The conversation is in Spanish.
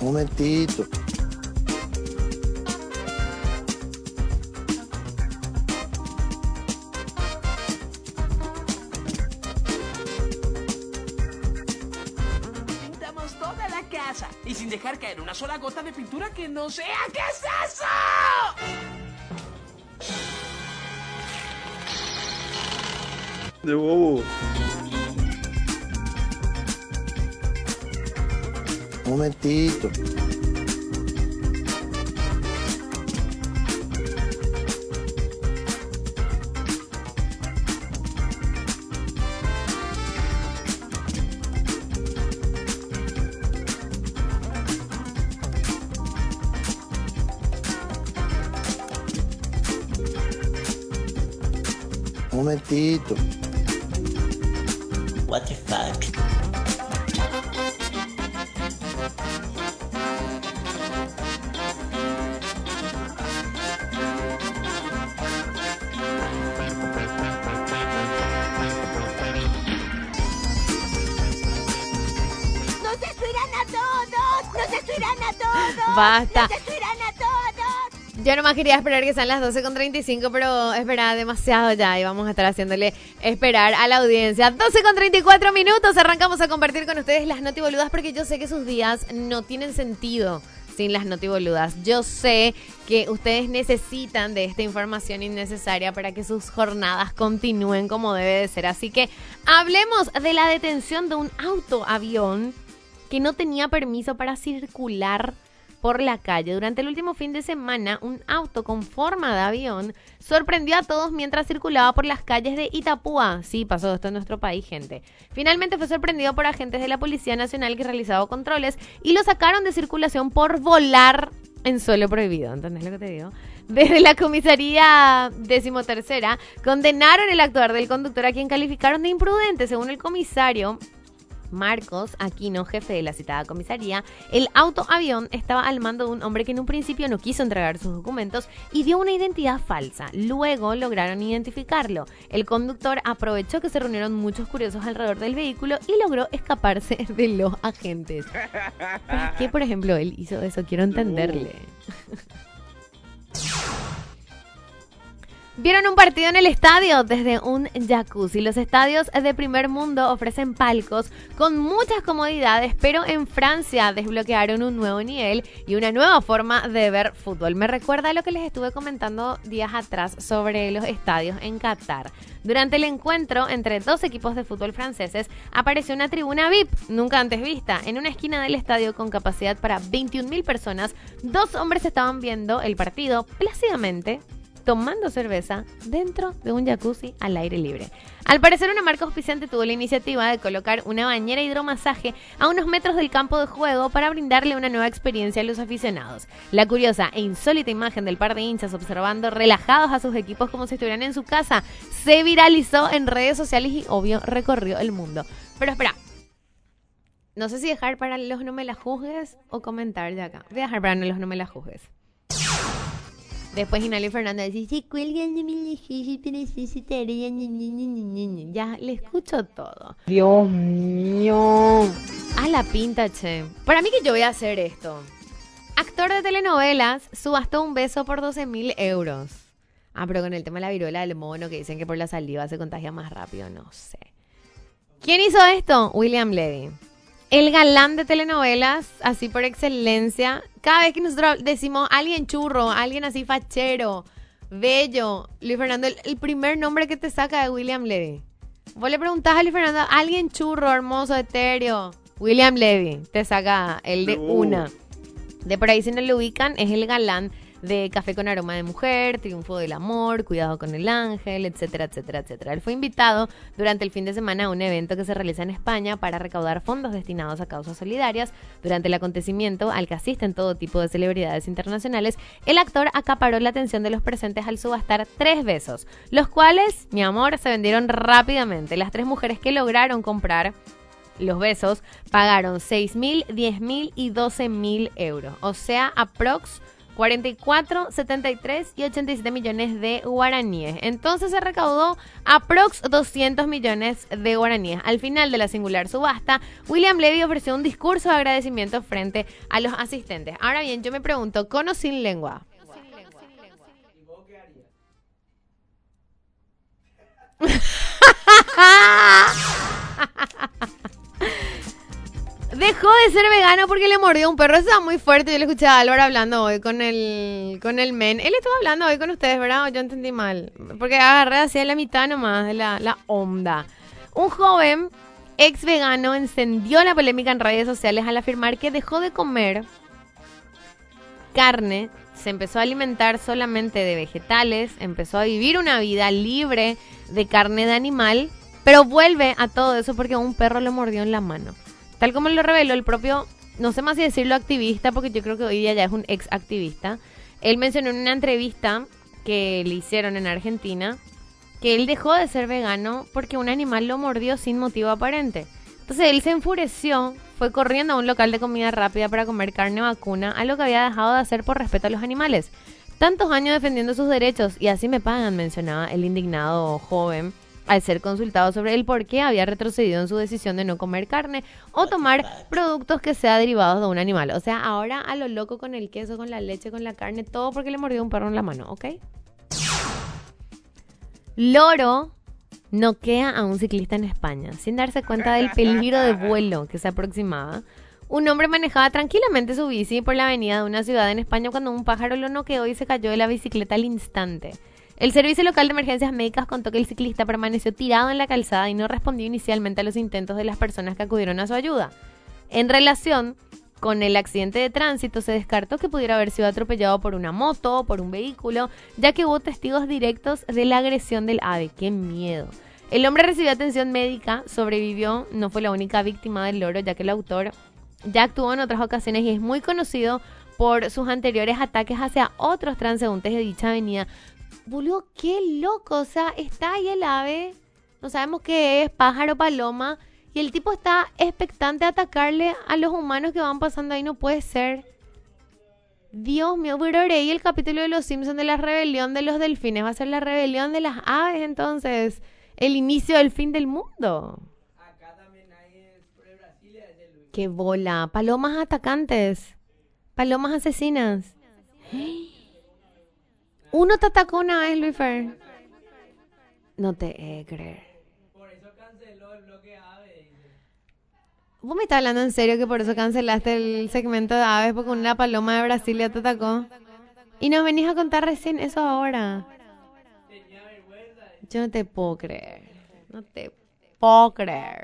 Un momentito. Pintamos toda la casa y sin dejar caer una sola gota de pintura que no sea. ¿Qué es eso? De bobo. Momentito. Momentito. What the fuck? Basta. ¡Nos destruirán a todos! Yo nomás quería esperar que sean las 12.35, pero espera demasiado ya y vamos a estar haciéndole esperar a la audiencia. 12.34 minutos, arrancamos a compartir con ustedes las notiboludas porque yo sé que sus días no tienen sentido sin las notiboludas. Yo sé que ustedes necesitan de esta información innecesaria para que sus jornadas continúen como debe de ser. Así que hablemos de la detención de un autoavión que no tenía permiso para circular por la calle. Durante el último fin de semana, un auto con forma de avión sorprendió a todos mientras circulaba por las calles de Itapúa. Sí, pasó esto en nuestro país, gente. Finalmente fue sorprendido por agentes de la Policía Nacional que realizaban controles y lo sacaron de circulación por volar en suelo prohibido. ¿Entendés lo que te digo? Desde la comisaría decimotercera condenaron el actuar del conductor a quien calificaron de imprudente, según el comisario. Marcos Aquino, jefe de la citada comisaría, el autoavión estaba al mando de un hombre que en un principio no quiso entregar sus documentos y dio una identidad falsa. Luego lograron identificarlo. El conductor aprovechó que se reunieron muchos curiosos alrededor del vehículo y logró escaparse de los agentes. ¿Por qué, por ejemplo, él hizo eso? Quiero entenderle. ¿Vieron un partido en el estadio? Desde un jacuzzi. Los estadios de primer mundo ofrecen palcos con muchas comodidades, pero en Francia desbloquearon un nuevo nivel y una nueva forma de ver fútbol. Me recuerda a lo que les estuve comentando días atrás sobre los estadios en Qatar. Durante el encuentro entre dos equipos de fútbol franceses apareció una tribuna VIP, nunca antes vista. En una esquina del estadio con capacidad para 21.000 personas, dos hombres estaban viendo el partido plácidamente tomando cerveza dentro de un jacuzzi al aire libre. Al parecer, una marca auspiciante tuvo la iniciativa de colocar una bañera hidromasaje a unos metros del campo de juego para brindarle una nueva experiencia a los aficionados. La curiosa e insólita imagen del par de hinchas observando relajados a sus equipos como si estuvieran en su casa se viralizó en redes sociales y, obvio, recorrió el mundo. Pero espera, no sé si dejar para los no me la juzgues o comentar de acá. Voy a dejar para los no me la juzgues. Después Inali Fernández dice. Ya, le escucho todo. Dios mío. A la pinta, che. Para mí que yo voy a hacer esto. Actor de telenovelas subastó un beso por 12 mil euros. Ah, pero con el tema de la viruela del mono que dicen que por la saliva se contagia más rápido, no sé. ¿Quién hizo esto? William Levy. El galán de telenovelas, así por excelencia. Cada vez que nosotros decimos alguien churro, alguien así fachero, bello, Luis Fernando, el, el primer nombre que te saca de William Levy. Vos le preguntás a Luis Fernando, alguien churro, hermoso, etéreo. William Levy, te saca el de Uh. una. De por ahí, si no lo ubican, es el galán de Café con Aroma de Mujer, Triunfo del Amor, Cuidado con el Ángel, etcétera, etcétera, etcétera. Él fue invitado durante el fin de semana a un evento que se realiza en España para recaudar fondos destinados a causas solidarias. Durante el acontecimiento, al que asisten todo tipo de celebridades internacionales, el actor acaparó la atención de los presentes al subastar tres besos, los cuales, mi amor, se vendieron rápidamente. Las tres mujeres que lograron comprar los besos pagaron 6 mil, 10 mil y 12 mil euros. O sea, aprox 44, 73 y 87 millones de guaraníes. Entonces se recaudó aprox 200 millones de guaraníes. Al final de la singular subasta, William Levy ofreció un discurso de agradecimiento frente a los asistentes. Ahora bien, yo me pregunto, ¿con o sin lengua? Dejó de ser vegano porque le mordió un perro. Eso está muy fuerte. Yo le escuché a Álvaro hablando hoy con el, con el men. Él estuvo hablando hoy con ustedes, ¿verdad? Yo entendí mal. Porque agarré así a la mitad nomás de la, la onda. Un joven ex vegano encendió la polémica en redes sociales al afirmar que dejó de comer carne, se empezó a alimentar solamente de vegetales, empezó a vivir una vida libre de carne de animal, pero vuelve a todo eso porque un perro le mordió en la mano. Tal como lo reveló el propio, no sé más si decirlo activista, porque yo creo que hoy día ya es un ex activista. Él mencionó en una entrevista que le hicieron en Argentina que él dejó de ser vegano porque un animal lo mordió sin motivo aparente. Entonces él se enfureció, fue corriendo a un local de comida rápida para comer carne vacuna, algo que había dejado de hacer por respeto a los animales. Tantos años defendiendo sus derechos y así me pagan, mencionaba el indignado joven al ser consultado sobre el por qué había retrocedido en su decisión de no comer carne o tomar productos que sean derivados de un animal. O sea, ahora a lo loco con el queso, con la leche, con la carne, todo porque le mordió un perro en la mano, ¿ok? Loro noquea a un ciclista en España sin darse cuenta del peligro de vuelo que se aproximaba. Un hombre manejaba tranquilamente su bici por la avenida de una ciudad en España cuando un pájaro lo noqueó y se cayó de la bicicleta al instante. El servicio local de emergencias médicas contó que el ciclista permaneció tirado en la calzada y no respondió inicialmente a los intentos de las personas que acudieron a su ayuda. En relación con el accidente de tránsito se descartó que pudiera haber sido atropellado por una moto o por un vehículo, ya que hubo testigos directos de la agresión del ave. ¡Qué miedo! El hombre recibió atención médica, sobrevivió, no fue la única víctima del loro, ya que el autor ya actuó en otras ocasiones y es muy conocido por sus anteriores ataques hacia otros transeúntes de dicha avenida. Boludo, qué loco, o sea, está ahí el ave, no sabemos qué es, pájaro, paloma, y el tipo está expectante a atacarle a los humanos que van pasando ahí, no puede ser. Dios mío, pero y el capítulo de los Simpsons de la rebelión de los delfines. Va a ser la rebelión de las aves, entonces. El inicio del fin del mundo. Qué bola. Palomas atacantes. Palomas asesinas. Uno te atacó una vez, Luis Fer. No te he creer. ¿Vos me estás hablando en serio que por eso cancelaste el segmento de aves porque una paloma de Brasilia te atacó? Y nos venís a contar recién eso ahora. Yo no te puedo creer. No te puedo creer.